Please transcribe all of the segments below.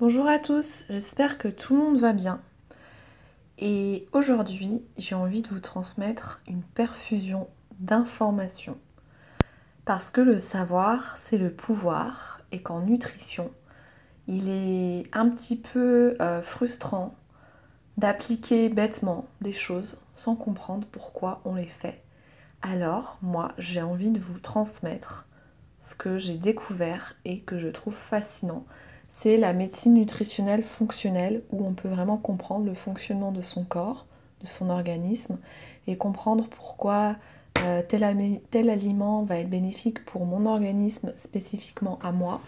Bonjour à tous, j'espère que tout le monde va bien. Et aujourd'hui, j'ai envie de vous transmettre une perfusion d'informations. Parce que le savoir, c'est le pouvoir et qu'en nutrition, il est un petit peu euh, frustrant d'appliquer bêtement des choses sans comprendre pourquoi on les fait. Alors, moi, j'ai envie de vous transmettre ce que j'ai découvert et que je trouve fascinant c'est la médecine nutritionnelle fonctionnelle où on peut vraiment comprendre le fonctionnement de son corps, de son organisme et comprendre pourquoi euh, tel, aliment va être bénéfique pour mon organisme spécifiquement à moi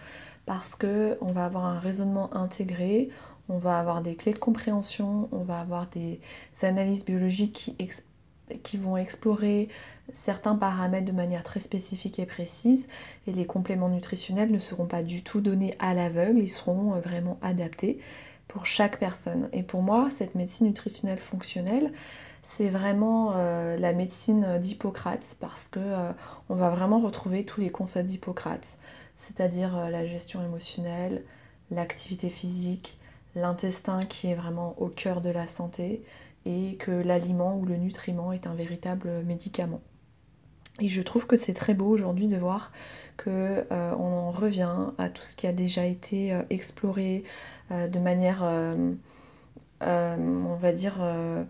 parce que on va avoir un raisonnement intégré, on va avoir des clés de compréhension, on va avoir des analyses biologiques qui, qui vont explorer certains paramètres de manière très spécifique et précise et les compléments nutritionnels ne seront pas du tout donnés à l'aveugle, ils seront euh, vraiment adaptés pour chaque personne. Et pour moi, cette médecine nutritionnelle fonctionnelle, c'est vraiment euh, la médecine d'Hippocrate parce que euh, on va vraiment retrouver tous les concepts d'Hippocrate, c'est-à-dire la gestion émotionnelle, l'activité physique, l'intestin qui est vraiment au cœur de la santé et que l'aliment ou le nutriment est un véritable médicament. Et je trouve que c'est très beau aujourd'hui de voir qu'on euh, en revient à tout ce qui a déjà été euh, exploré euh, de manière, on va dire,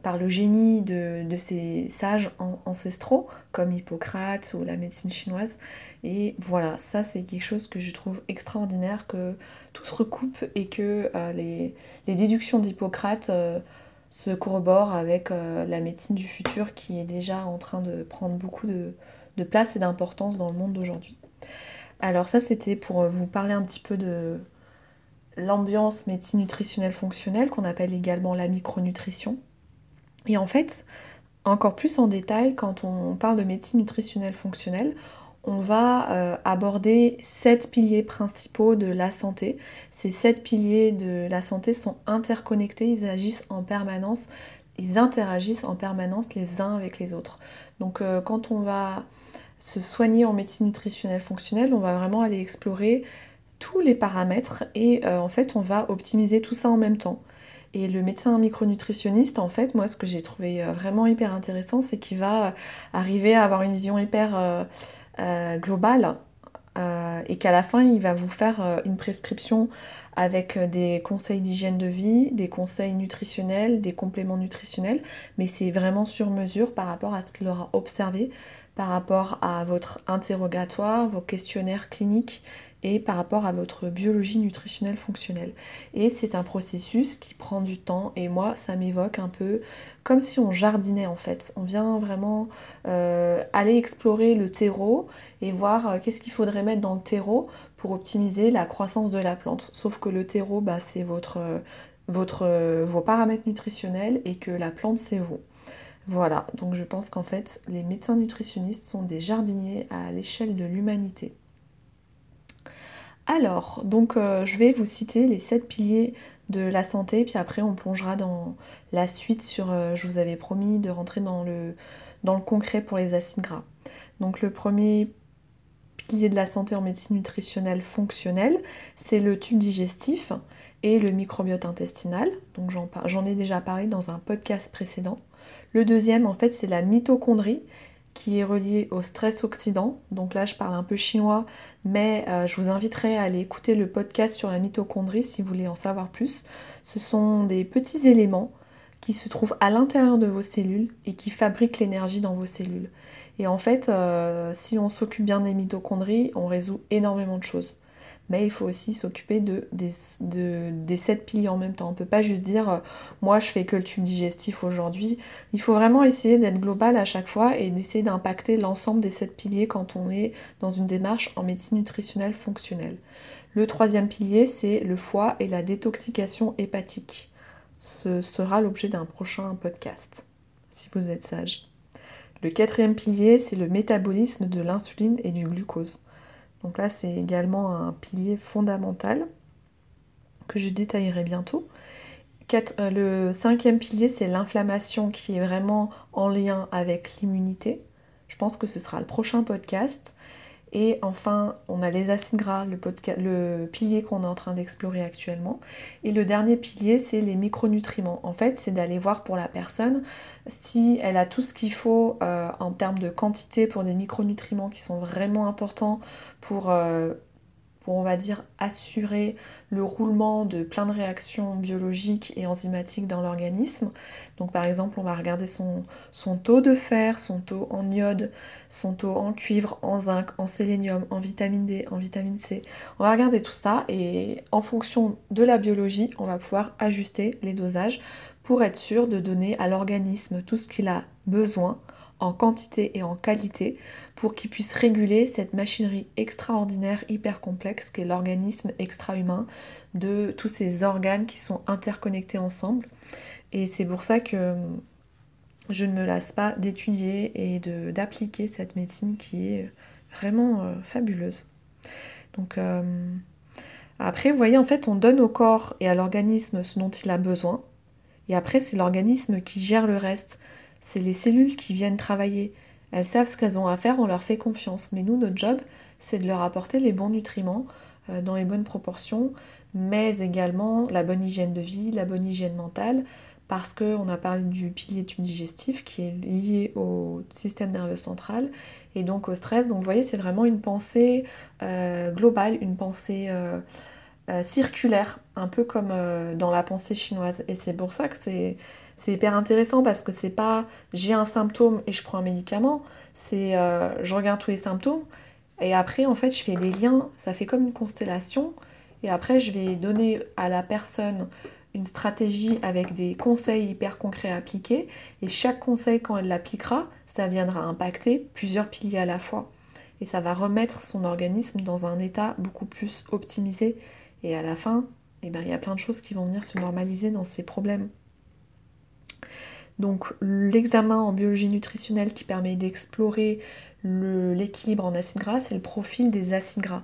par le génie de, ces sages ancestraux comme Hippocrate ou la médecine chinoise. Et voilà, ça c'est quelque chose que je trouve extraordinaire, que tout se recoupe et que les, déductions d'Hippocrate se corroborent avec la médecine du futur qui est déjà en train de prendre beaucoup de, de place et d'importance dans le monde d'aujourd'hui. Alors ça c'était pour vous parler un petit peu de l'ambiance médecine nutritionnelle fonctionnelle qu'on appelle également la micronutrition. Et en fait, encore plus en détail, quand on parle de médecine nutritionnelle fonctionnelle, on va euh, aborder sept piliers principaux de la santé. Ces sept piliers de la santé sont interconnectés, ils agissent en permanence, ils interagissent en permanence les uns avec les autres. Donc euh, quand on va se soigner en médecine nutritionnelle fonctionnelle, on va vraiment aller explorer tous les paramètres et euh, en fait on va optimiser tout ça en même temps. Et le médecin micronutritionniste, en fait, moi ce que j'ai trouvé vraiment hyper intéressant, c'est qu'il va arriver à avoir une vision hyper globale et qu'à la fin il va vous faire une prescription avec des conseils d'hygiène de vie, des conseils nutritionnels, des compléments nutritionnels, mais c'est vraiment sur mesure par rapport à ce qu'il aura observé par rapport à votre interrogatoire, vos questionnaires cliniques et par rapport à votre biologie nutritionnelle fonctionnelle. Et c'est un processus qui prend du temps et moi ça m'évoque un peu comme si on jardinait en fait. On vient vraiment euh, aller explorer le terreau et voir euh, qu'est-ce qu'il faudrait mettre dans le terreau pour optimiser la croissance de la plante. Sauf que le terreau bah, c'est votre, votre, vos paramètres nutritionnels et que la plante c'est vous. Voilà, donc je pense qu'en fait, les médecins nutritionnistes sont des jardiniers à l'échelle de l'humanité. Alors, donc euh, je vais vous citer les sept piliers de la santé, puis après on plongera dans la suite sur, euh, je vous avais promis de rentrer dans le, dans le concret pour les acides gras. Donc le premier pilier de la santé en médecine nutritionnelle fonctionnelle, c'est le tube digestif et le microbiote intestinal. Donc j'en ai déjà parlé dans un podcast précédent. Le deuxième, en fait, c'est la mitochondrie qui est reliée au stress oxydant. Donc là, je parle un peu chinois, mais euh, je vous inviterai à aller écouter le podcast sur la mitochondrie si vous voulez en savoir plus. Ce sont des petits éléments qui se trouvent à l'intérieur de vos cellules et qui fabriquent l'énergie dans vos cellules. Et en fait, euh, si on s'occupe bien des mitochondries, on résout énormément de choses mais il faut aussi s'occuper de, des, sept piliers en même temps. On ne peut pas juste dire euh, moi je fais que le tube digestif aujourd'hui. Il faut vraiment essayer d'être global à chaque fois et d'essayer d'impacter l'ensemble des sept piliers quand on est dans une démarche en médecine nutritionnelle fonctionnelle. Le troisième pilier, c'est le foie et la détoxication hépatique. Ce sera l'objet d'un prochain podcast, si vous êtes sage. Le quatrième pilier, c'est le métabolisme de l'insuline et du glucose. Donc là, c'est également un pilier fondamental que je détaillerai bientôt. Euh, le cinquième pilier, c'est l'inflammation qui est vraiment en lien avec l'immunité. Je pense que ce sera le prochain podcast. Et enfin, on a les acides gras, le, pilier qu'on est en train d'explorer actuellement. Et le dernier pilier, c'est les micronutriments. En fait, c'est d'aller voir pour la personne si elle a tout ce qu'il faut euh, en termes de quantité pour des micronutriments qui sont vraiment importants pour euh, pour, on va dire, assurer le roulement de plein de réactions biologiques et enzymatiques dans l'organisme. Donc par exemple, on va regarder son, son, taux de fer, son taux en iode, son taux en cuivre, en zinc, en sélénium, en vitamine D, en vitamine C. On va regarder tout ça et en fonction de la biologie, on va pouvoir ajuster les dosages pour être sûr de donner à l'organisme tout ce qu'il a besoin en quantité et en qualité pour qu'il puisse réguler cette machinerie extraordinaire, hyper complexe qu'est l'organisme extra-humain de tous ces organes qui sont interconnectés ensemble. Et c'est pour ça que je ne me lasse pas d'étudier et d'appliquer cette médecine qui est vraiment euh, fabuleuse. Donc euh, après, vous voyez, en fait, on donne au corps et à l'organisme ce dont il a besoin. Et après, c'est l'organisme qui gère le reste c'est les cellules qui viennent travailler. Elles savent ce qu'elles ont à faire, on leur fait confiance. Mais nous, notre job, c'est de leur apporter les bons nutriments euh, dans les bonnes proportions, mais également la bonne hygiène de vie, la bonne hygiène mentale, parce qu'on a parlé du pilier tube digestif qui est lié au système nerveux central et donc au stress. Donc vous voyez, c'est vraiment une pensée euh, globale, une pensée euh, circulaire, un peu comme dans la pensée chinoise. Et c'est pour ça que c'est c'est hyper intéressant parce que c'est pas j'ai un symptôme et je prends un médicament, c'est euh, je regarde tous les symptômes et après en fait je fais des liens, ça fait comme une constellation et après je vais donner à la personne une stratégie avec des conseils hyper concrets à appliquer et chaque conseil quand elle l'appliquera, ça viendra impacter plusieurs piliers à la fois et ça va remettre son organisme dans un état beaucoup plus optimisé et à la fin, eh ben, il y a plein de choses qui vont venir se normaliser dans ces problèmes. Donc l'examen en biologie nutritionnelle qui permet d'explorer l'équilibre en acides gras, c'est le profil des acides gras.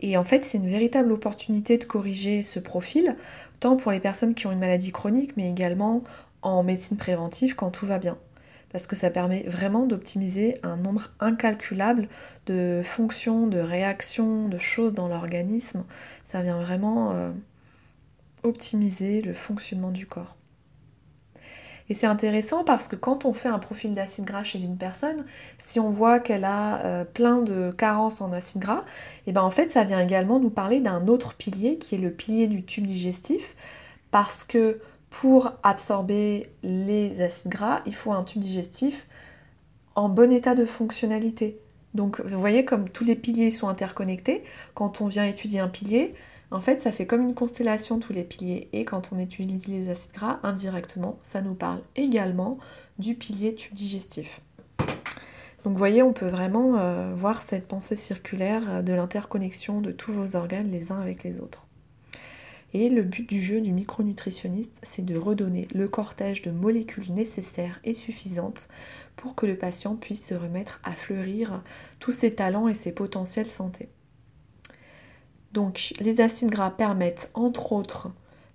Et en fait, c'est une véritable opportunité de corriger ce profil, tant pour les personnes qui ont une maladie chronique, mais également en médecine préventive quand tout va bien. Parce que ça permet vraiment d'optimiser un nombre incalculable de fonctions, de réactions, de choses dans l'organisme. Ça vient vraiment euh, optimiser le fonctionnement du corps. Et c'est intéressant parce que quand on fait un profil d'acide gras chez une personne, si on voit qu'elle a euh, plein de carences en acide gras, et eh ben en fait ça vient également nous parler d'un autre pilier qui est le pilier du tube digestif parce que pour absorber les acides gras, il faut un tube digestif en bon état de fonctionnalité. Donc vous voyez comme tous les piliers sont interconnectés, quand on vient étudier un pilier, en fait, ça fait comme une constellation tous les piliers et quand on étudie les acides gras indirectement, ça nous parle également du pilier tube digestif. Donc vous voyez, on peut vraiment euh, voir cette pensée circulaire euh, de l'interconnexion de tous vos organes les uns avec les autres. Et le but du jeu du micronutritionniste, c'est de redonner le cortège de molécules nécessaires et suffisantes pour que le patient puisse se remettre à fleurir tous ses talents et ses potentiels santé. Donc les acides gras permettent entre autres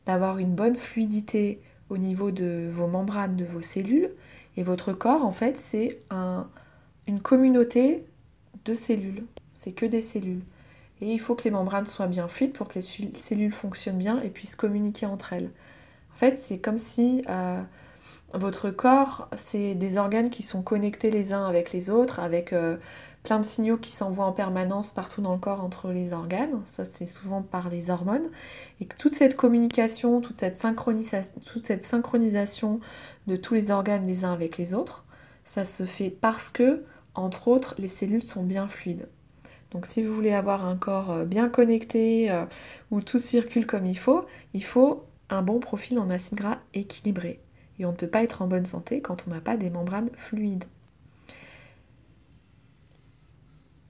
d'avoir une bonne fluidité au niveau de vos membranes, de vos cellules. Et votre corps, en fait, c'est une communauté de cellules. C'est que des cellules. Et il faut que les membranes soient bien fluides pour que les cellules fonctionnent bien et puissent communiquer entre elles. En fait, c'est comme si euh, votre corps, c'est des organes qui sont connectés les uns avec les autres, avec euh, plein de signaux qui s'envoient en permanence partout dans le corps entre les organes, ça c'est souvent par les hormones, et que toute cette communication, toute cette, synchronisation, toute cette synchronisation de tous les organes les uns avec les autres, ça se fait parce que, entre autres, les cellules sont bien fluides. Donc si vous voulez avoir un corps euh, bien connecté, euh, où tout circule comme il faut, il faut un bon profil en acide gras équilibré. Et on ne peut pas être en bonne santé quand on n'a pas des membranes fluides.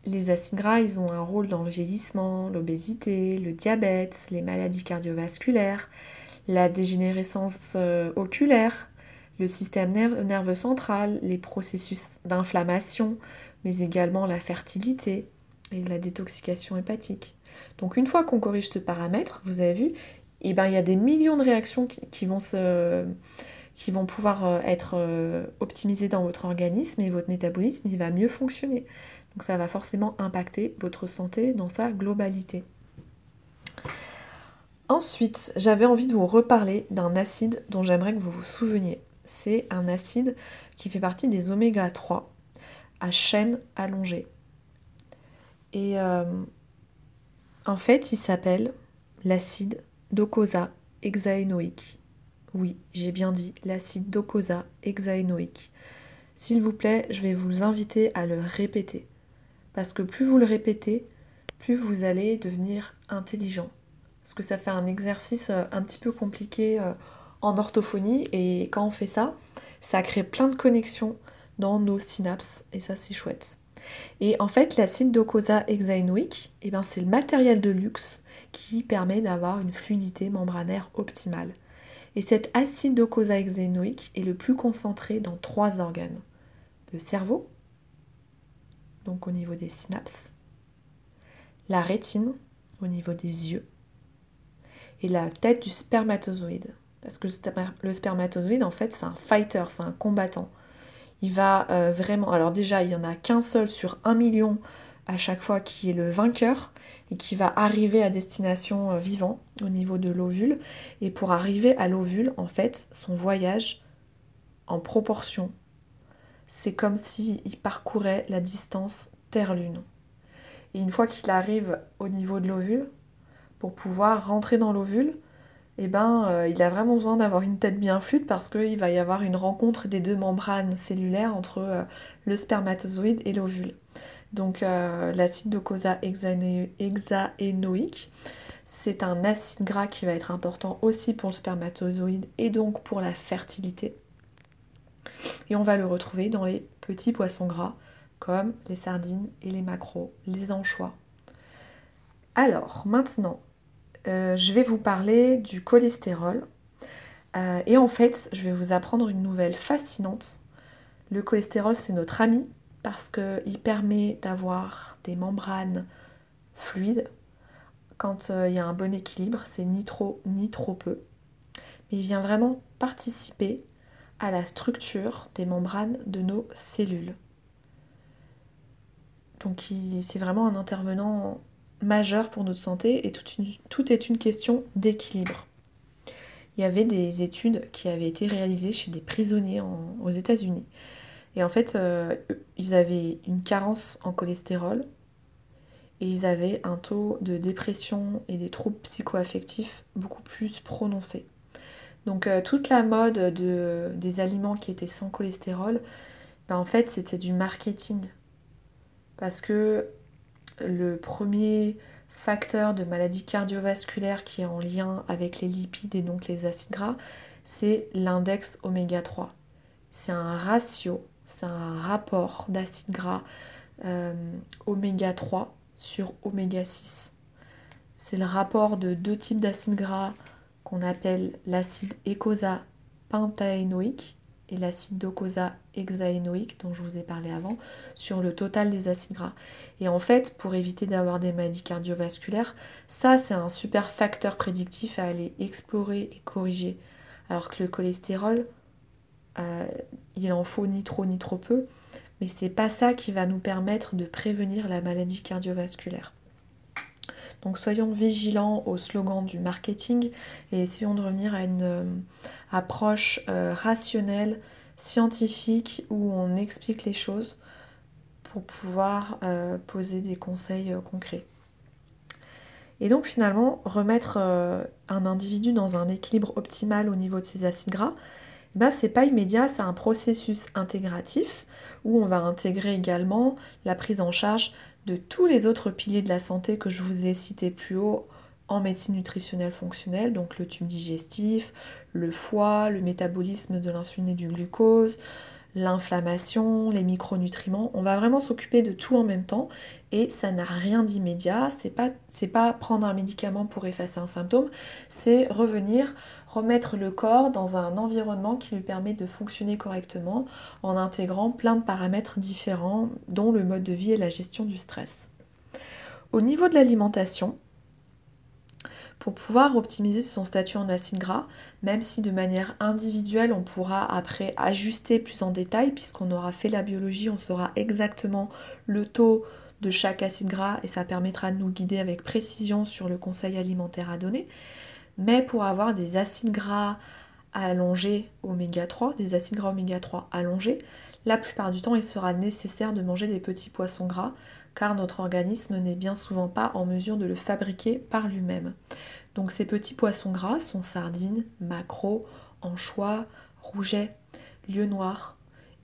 Les acides gras, ils ont un rôle dans le vieillissement, l'obésité, le diabète, les maladies cardiovasculaires, la dégénérescence euh, oculaire, le système nerveux central, les processus d'inflammation, mais également la fertilité et la détoxication hépatique. Donc une fois qu'on corrige ce paramètre, vous avez vu, eh ben, il y a des millions de réactions qui, vont, pouvoir euh, être euh, optimisées dans votre organisme et votre métabolisme va mieux fonctionner. Donc ça va forcément impacter votre santé dans sa globalité. Ensuite, j'avais envie de vous reparler d'un acide dont j'aimerais que vous vous souveniez. C'est un acide qui fait partie des oméga 3 à chaîne allongée. Et euh, en fait, il s'appelle l'acide docosa hexaénoïque. Oui, j'ai bien dit l'acide docosa hexaénoïque. S'il vous plaît, je vais vous inviter à le répéter. Parce que plus vous le répétez, plus vous allez devenir intelligent. Parce que ça fait un exercice euh, un petit peu compliqué euh, en orthophonie et quand on fait ça, ça crée plein de connexions dans nos synapses et ça c'est chouette. Et en fait, l'acide docosa hexaénoïque, eh ben, c'est le matériel de luxe qui permet d'avoir une fluidité membranaire optimale. Et cet acide docosa hexaénoïque est le plus concentré dans trois organes. Le cerveau, donc au niveau des synapses, la rétine, au niveau des yeux, et la tête du spermatozoïde. Parce que le spermatozoïde, en fait, c'est un fighter, c'est un combattant. Il va euh, vraiment. Alors, déjà, il n'y en a qu'un seul sur un million à chaque fois qui est le vainqueur et qui va arriver à destination euh, vivant au niveau de l'ovule. Et pour arriver à l'ovule, en fait, son voyage en proportion, c'est comme s'il parcourait la distance Terre-Lune. Et une fois qu'il arrive au niveau de l'ovule, pour pouvoir rentrer dans l'ovule, eh ben, euh, il a vraiment besoin d'avoir une tête bien fluide parce qu'il va y avoir une rencontre des deux membranes cellulaires entre euh, le spermatozoïde et l'ovule. Donc euh, l'acide docosah hexaénoïque, c'est un acide gras qui va être important aussi pour le spermatozoïde et donc pour la fertilité. Et on va le retrouver dans les petits poissons gras comme les sardines et les maquereaux, les anchois. Alors maintenant, euh, je vais vous parler du cholestérol. Euh, et en fait, je vais vous apprendre une nouvelle fascinante. Le cholestérol, c'est notre ami parce qu'il permet d'avoir des membranes fluides quand euh, il y a un bon équilibre. C'est ni trop ni trop peu. Mais il vient vraiment participer à la structure des membranes de nos cellules. Donc c'est vraiment un intervenant majeur pour notre santé et tout, est une question d'équilibre. Il y avait des études qui avaient été réalisées chez des prisonniers aux États-Unis. Et en fait, euh, ils avaient une carence en cholestérol et ils avaient un taux de dépression et des troubles psychoaffectifs beaucoup plus prononcés. Donc euh, toute la mode de, des aliments qui étaient sans cholestérol, ben, en fait c'était du marketing. Parce que le premier facteur de maladie cardiovasculaire qui est en lien avec les lipides et donc les acides gras, c'est l'index oméga 3. C'est un ratio, c'est un rapport d'acides gras euh, oméga 3 sur oméga 6. C'est le rapport de deux types d'acides gras qu'on appelle l'acide écosa pentaénoïque et l'acide docosa hexaénoïque dont je vous ai parlé avant sur le total des acides gras. Et en fait, pour éviter d'avoir des maladies cardiovasculaires, ça c'est un super facteur prédictif à aller explorer et corriger. Alors que le cholestérol, euh, il en faut ni trop ni trop peu, mais c'est pas ça qui va nous permettre de prévenir la maladie cardiovasculaire. Donc soyons vigilants au slogan du marketing et essayons de revenir à une euh, approche euh, rationnelle, scientifique, où on explique les choses pour pouvoir euh, poser des conseils concrets. Et donc finalement, remettre un individu dans un équilibre optimal au niveau de ses acides gras, bah, c'est pas immédiat, c'est un processus intégratif où on va intégrer également la prise en charge de tous les autres piliers de la santé que je vous ai cités plus haut en médecine nutritionnelle fonctionnelle, donc le tube digestif, le foie, le métabolisme de l'insuline et du glucose, l'inflammation, les micronutriments. On va vraiment s'occuper de tout en même temps et ça n'a rien d'immédiat. C'est pas, pas prendre un médicament pour effacer un symptôme, c'est revenir remettre le corps dans un environnement qui lui permet de fonctionner correctement en intégrant plein de paramètres différents, dont le mode de vie et la gestion du stress. Au niveau de l'alimentation, pour pouvoir optimiser son statut en acide gras, même si de manière individuelle on pourra après ajuster plus en détail, puisqu'on aura fait la biologie, on saura exactement le taux de chaque acide gras et ça permettra de nous guider avec précision sur le conseil alimentaire à donner. Mais pour avoir des acides gras allongés oméga 3, des acides gras oméga 3 allongés, la plupart du temps il sera nécessaire de manger des petits poissons gras car notre organisme n'est bien souvent pas en mesure de le fabriquer par lui-même. Donc ces petits poissons gras sont sardines, maquereaux, anchois, rougets, lieux noirs.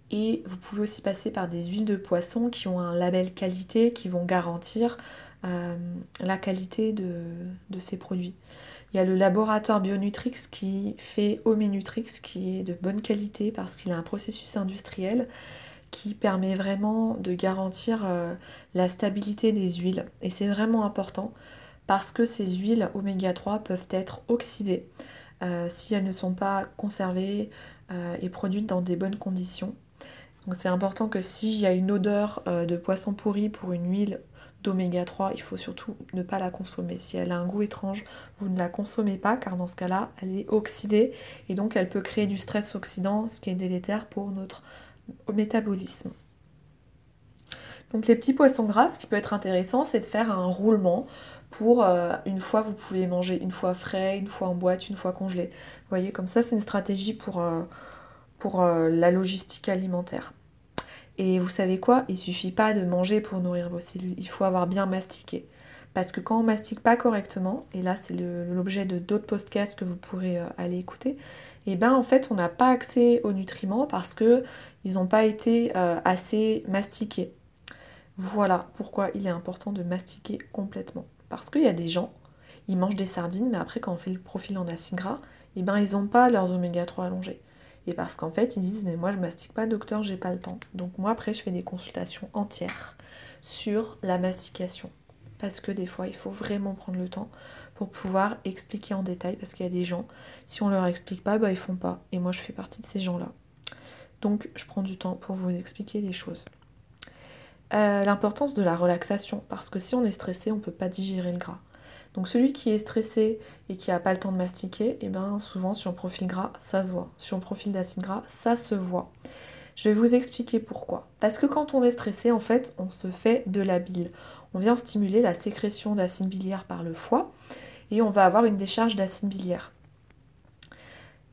Et vous pouvez aussi passer par des huiles de poisson qui ont un label qualité qui vont garantir euh, la qualité de, ces produits. Il y a le laboratoire Bionutrix qui fait Omenutrix qui est de bonne qualité parce qu'il a un processus industriel qui permet vraiment de garantir euh, la stabilité des huiles. Et c'est vraiment important parce que ces huiles oméga 3 peuvent être oxydées euh, si elles ne sont pas conservées euh, et produites dans des bonnes conditions. Donc c'est important que s'il y a une odeur de poisson pourri pour une huile d'oméga 3, il faut surtout ne pas la consommer. Si elle a un goût étrange, vous ne la consommez pas car dans ce cas-là, elle est oxydée et donc elle peut créer du stress oxydant, ce qui est délétère pour notre métabolisme. Donc les petits poissons gras, ce qui peut être intéressant, c'est de faire un roulement pour euh, une fois vous pouvez manger une fois frais, une fois en boîte, une fois congelé. Vous voyez, comme ça c'est une stratégie pour, euh, euh, la logistique alimentaire. Et vous savez quoi? Il suffit pas de manger pour nourrir vos cellules, il faut avoir bien mastiqué. Parce que quand on mastique pas correctement, et là c'est l'objet de d'autres podcasts que vous pourrez aller écouter, et eh ben en fait on n'a pas accès aux nutriments parce que ils n'ont pas été assez mastiqués. Voilà pourquoi il est important de mastiquer complètement. Parce qu'il y a des gens, ils mangent des sardines, mais après quand on fait le profil en acide gras, eh ben, ils n'ont pas leurs oméga 3 allongés. Et parce qu'en fait, ils disent mais moi je mastique pas docteur, j'ai pas le temps. Donc moi après je fais des consultations entières sur la mastication. Parce que des fois il faut vraiment prendre le temps pour pouvoir expliquer en détail parce qu'il y a des gens, si on leur explique pas, bah ils font pas. Et moi je fais partie de ces gens-là. Donc je prends du temps pour vous expliquer les choses. Euh, l'importance de la relaxation, parce que si on est stressé, on ne peut pas digérer le gras. Donc celui qui est stressé et qui n'a pas le temps de mastiquer, et eh ben souvent sur un profil gras, ça se voit. Sur un profil d'acide gras, ça se voit. Je vais vous expliquer pourquoi. Parce que quand on est stressé, en fait, on se fait de la bile. On vient stimuler la sécrétion d'acide biliaire par le foie et on va avoir une décharge d'acide biliaire.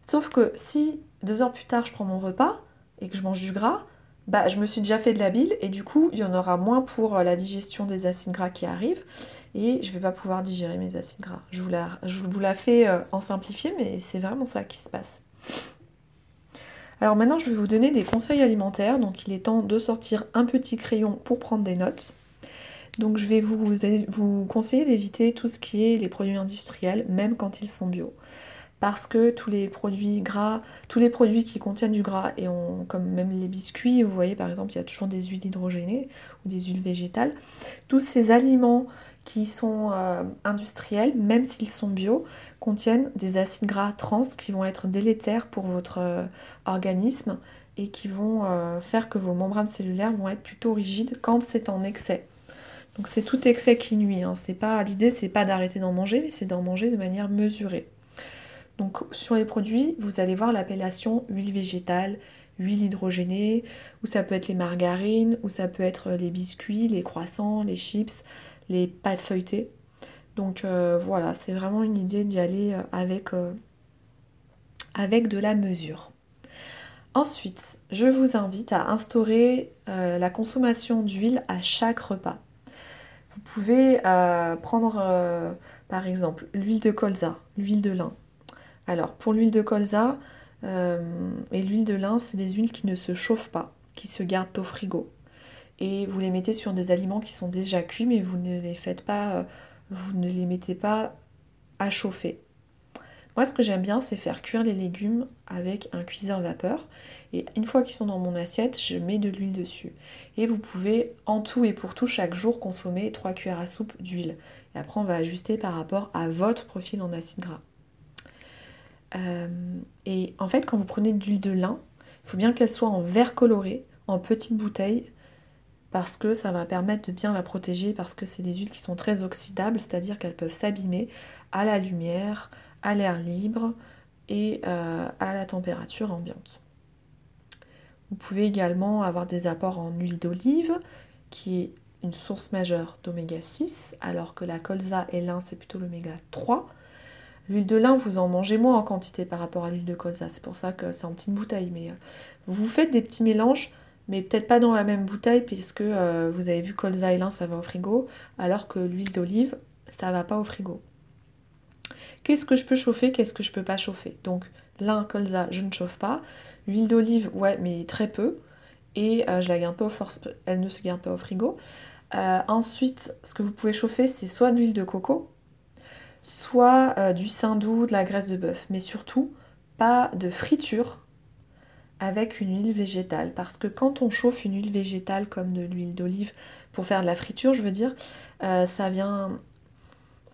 Sauf que si deux heures plus tard je prends mon repas, et que je mange du gras, bah, je me suis déjà fait de la bile et du coup, il y en aura moins pour euh, la digestion des acides gras qui arrivent et je vais pas pouvoir digérer mes acides gras. Je vous la, je fais euh, en simplifié, mais c'est vraiment ça qui se passe. Alors maintenant, je vais vous donner des conseils alimentaires. Donc, il est temps de sortir un petit crayon pour prendre des notes. Donc, je vais vous conseiller d'éviter tout ce qui est les produits industriels, même quand ils sont bio parce que tous les produits gras, tous les produits qui contiennent du gras, et on, comme même les biscuits, vous voyez par exemple, il y a toujours des huiles hydrogénées ou des huiles végétales, tous ces aliments qui sont euh, industriels, même s'ils sont bio, contiennent des acides gras trans qui vont être délétères pour votre euh, organisme et qui vont euh, faire que vos membranes cellulaires vont être plutôt rigides quand c'est en excès. Donc c'est tout excès qui nuit. Hein. C'est pas l'idée, c'est pas d'arrêter d'en manger, mais c'est d'en manger de manière mesurée. Donc sur les produits, vous allez voir l'appellation huile végétale, huile hydrogénée, ou ça peut être les margarines, ou ça peut être les biscuits, les croissants, les chips, les pâtes feuilletées. Donc euh, voilà, c'est vraiment une idée d'y aller euh, euh, avec de la mesure. Ensuite, je vous invite à instaurer la consommation d'huile à chaque repas. Vous pouvez prendre par exemple l'huile de colza, l'huile de lin, alors, pour l'huile de colza euh, et l'huile de lin, c'est des huiles qui ne se chauffent pas, qui se gardent au frigo. Et vous les mettez sur des aliments qui sont déjà cuits, mais vous ne les faites pas, euh, vous ne les mettez pas à chauffer. Moi, ce que j'aime bien, c'est faire cuire les légumes avec un cuiseur vapeur. Et une fois qu'ils sont dans mon assiette, je mets de l'huile dessus. Et vous pouvez, en tout et pour tout, chaque jour, consommer 3 cuillères à soupe d'huile. Et après, on va ajuster par rapport à votre profil en acide gras. Euh, et en fait, quand vous prenez de l'huile de lin, il faut bien qu'elle soit en verre coloré, en petite bouteille, parce que ça va permettre de bien la protéger parce que c'est des huiles qui sont très oxydables, c'est-à-dire qu'elles peuvent s'abîmer à la lumière, à l'air libre et euh, à la température ambiante. Vous pouvez également avoir des apports en huile d'olive, qui est une source majeure d'oméga 6, alors que la colza et l'un, c'est plutôt l'oméga 3. L'huile de lin, vous en mangez moins en quantité par rapport à l'huile de colza, c'est pour ça que c'est en petite bouteille. Mais euh, vous faites des petits mélanges, mais peut-être pas dans la même bouteille, puisque euh, vous avez vu colza et lin, ça va au frigo, alors que l'huile d'olive, ça va pas au frigo. Qu'est-ce que je peux chauffer, qu'est-ce que je peux pas chauffer? Donc, lin, colza, je ne chauffe pas. L'huile d'olive, ouais, mais très peu. Et euh, je la garde pas au force, elle ne se garde pas au frigo. Ensuite, ce que vous pouvez chauffer, c'est soit de l'huile de coco, soit euh, du saindoux, de la graisse de bœuf. Mais surtout, pas de friture avec une huile végétale. Parce que quand on chauffe une huile végétale comme de l'huile d'olive pour faire de la friture, je veux dire, ça vient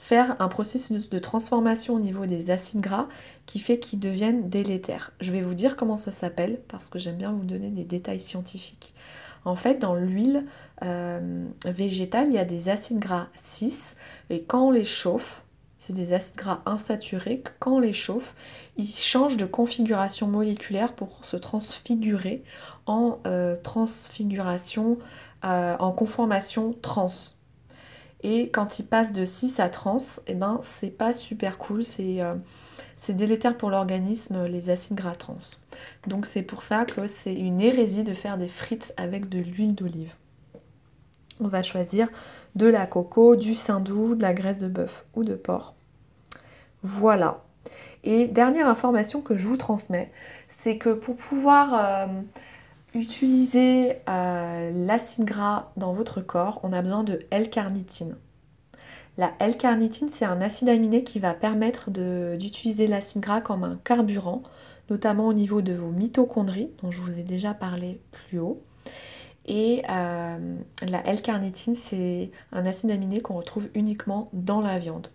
faire un processus de transformation au niveau des acides gras qui fait qu'ils deviennent délétères. Je vais vous dire comment ça s'appelle parce que j'aime bien vous donner des détails scientifiques. En fait, dans l'huile euh, végétale, il y a des acides gras 6 et quand on les chauffe, c'est des acides gras insaturés, quand on les chauffe, ils changent de configuration moléculaire pour se transfigurer en euh, transfiguration, euh, en conformation trans. Et quand il passe de 6 à trans, eh ben, c'est pas super cool, euh, c'est délétère pour l'organisme, les acides gras trans. Donc c'est pour ça que c'est une hérésie de faire des frites avec de l'huile d'olive. On va choisir de la coco, du saindoux, de la graisse de bœuf ou de porc. Voilà. Et dernière information que je vous transmets, c'est que pour pouvoir euh, utiliser euh, l'acide gras dans votre corps, on a besoin de L-carnitine. La L-carnitine, c'est un acide aminé qui va permettre d'utiliser l'acide gras comme un carburant, notamment au niveau de vos mitochondries, dont je vous ai déjà parlé plus haut. Et euh, la L-carnitine, c'est un acide aminé qu'on retrouve uniquement dans la viande.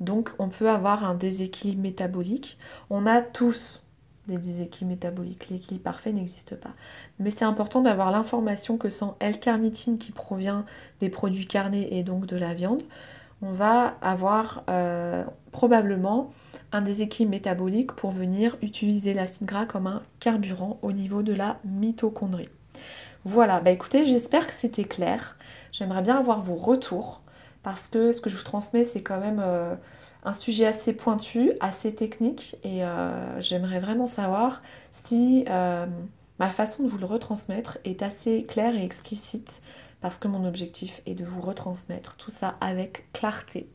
Donc on peut avoir un déséquilibre métabolique. On a tous des déséquilibres métaboliques. L'équilibre parfait n'existe pas. Mais c'est important d'avoir l'information que sans L-carnitine qui provient des produits carnés et donc de la viande, on va avoir euh, probablement un déséquilibre métabolique pour venir utiliser l'acide gras comme un carburant au niveau de la mitochondrie. Voilà, bah écoutez, j'espère que c'était clair. J'aimerais bien avoir vos retours parce que ce que je vous transmets, c'est quand même euh, un sujet assez pointu, assez technique, et euh, j'aimerais vraiment savoir si euh, ma façon de vous le retransmettre est assez claire et explicite, parce que mon objectif est de vous retransmettre tout ça avec clarté.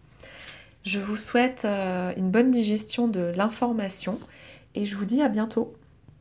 Je vous souhaite une bonne digestion de l'information et je vous dis à bientôt.